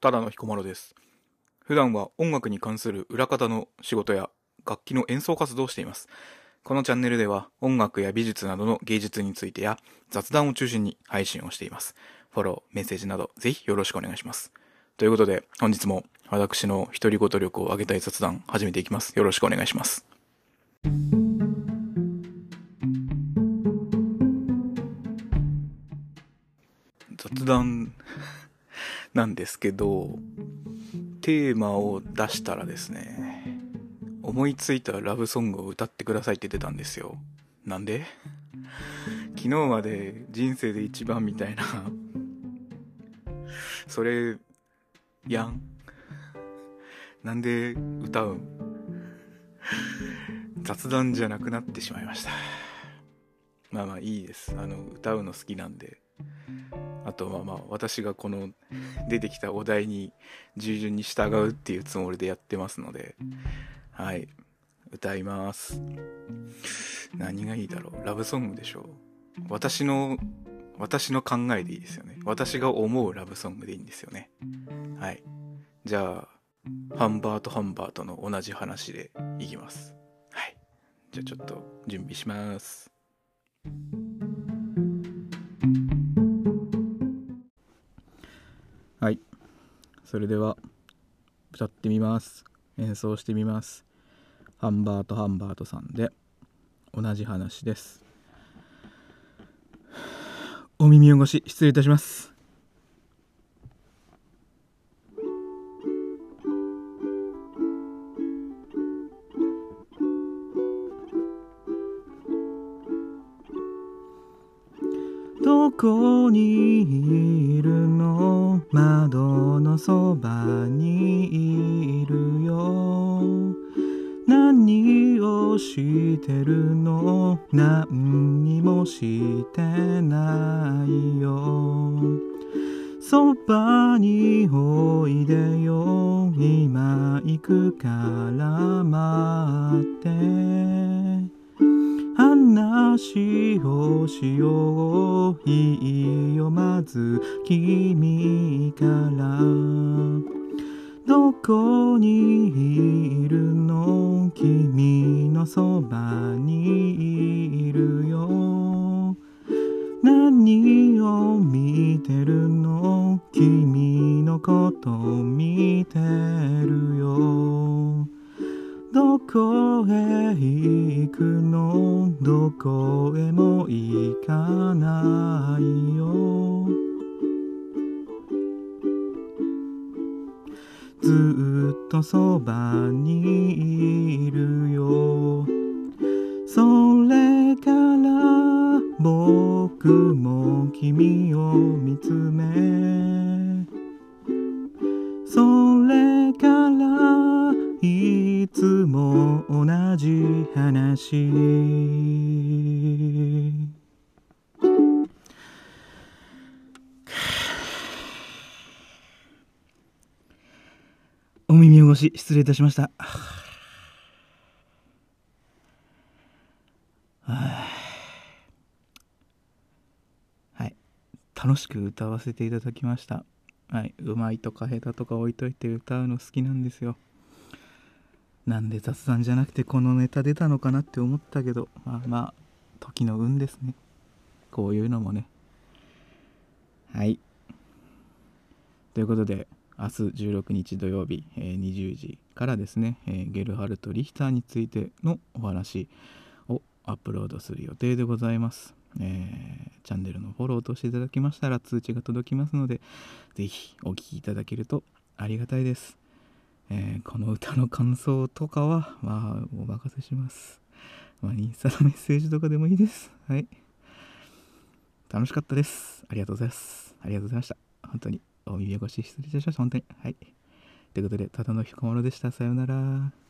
ただの彦摩呂です。普段は音楽に関する裏方の仕事や楽器の演奏活動をしています。このチャンネルでは音楽や美術などの芸術についてや雑談を中心に配信をしています。フォロー、メッセージなどぜひよろしくお願いします。ということで本日も私の独り言力を上げたい雑談始めていきます。よろしくお願いします。雑談なんですけど、テーマを出したらですね、思いついたラブソングを歌ってくださいって出たんですよ。なんで？昨日まで人生で一番みたいな、それ、やん？なんで歌うん？雑談じゃなくなってしまいました。まあまあいいです。あの、歌うの好きなんで。あとはまあ私がこの出てきたお題に従順に従うっていうつもりでやってますのではい。歌います。何がいいだろう。ラブソングでしょう。私の私の考えでいいですよね。私が思うラブソングでいいんですよね。はい。じゃあハンバートハンバートの同じ話でいきます。はい。じゃあちょっと準備しますそれでは、歌ってみます。演奏してみます。ハンバート・ハンバートさんで、同じ話です。お耳汚し、失礼いたします。どこにいるの？窓のそばにいるよ。何をしてるの？何にもしてないよ。そばにおいでよ。今行くから待って。話をしよう。いいよ。まず君からどこにいるの君のそばにいるよ。何を見てるの君のこと見てるよ。どこへ行くの？どこへも行かないよ。ずっとそばにいるよ。それから僕も君を見つめ。それからいつも同じ話。お耳汚し失礼いたしました はい楽しく歌わせていただきましたはい、うまいとか下手とか置いといて歌うの好きなんですよ。なんで雑談じゃなくてこのネタ出たのかなって思ったけど、まあまあ、時の運ですね。こういうのもね。はい。ということで、明日16日土曜日、えー20時からですね、えーゲルハルト・リヒターについてのお話をアップロードする予定でございます。えーチャンネルのフォローとしていただきましたら通知が届きますので、ぜひお聴きいただけるとありがたいです。えーこの歌の感想とかは、まあ、お任せします。まあ、インスタのメッセージとかでもいいです。はい。楽しかったです。ありがとうございます。ありがとうございました。本当に、お見越し失礼いたしました。本当に。はい。ということで、ただの彦摩呂でした。さようなら。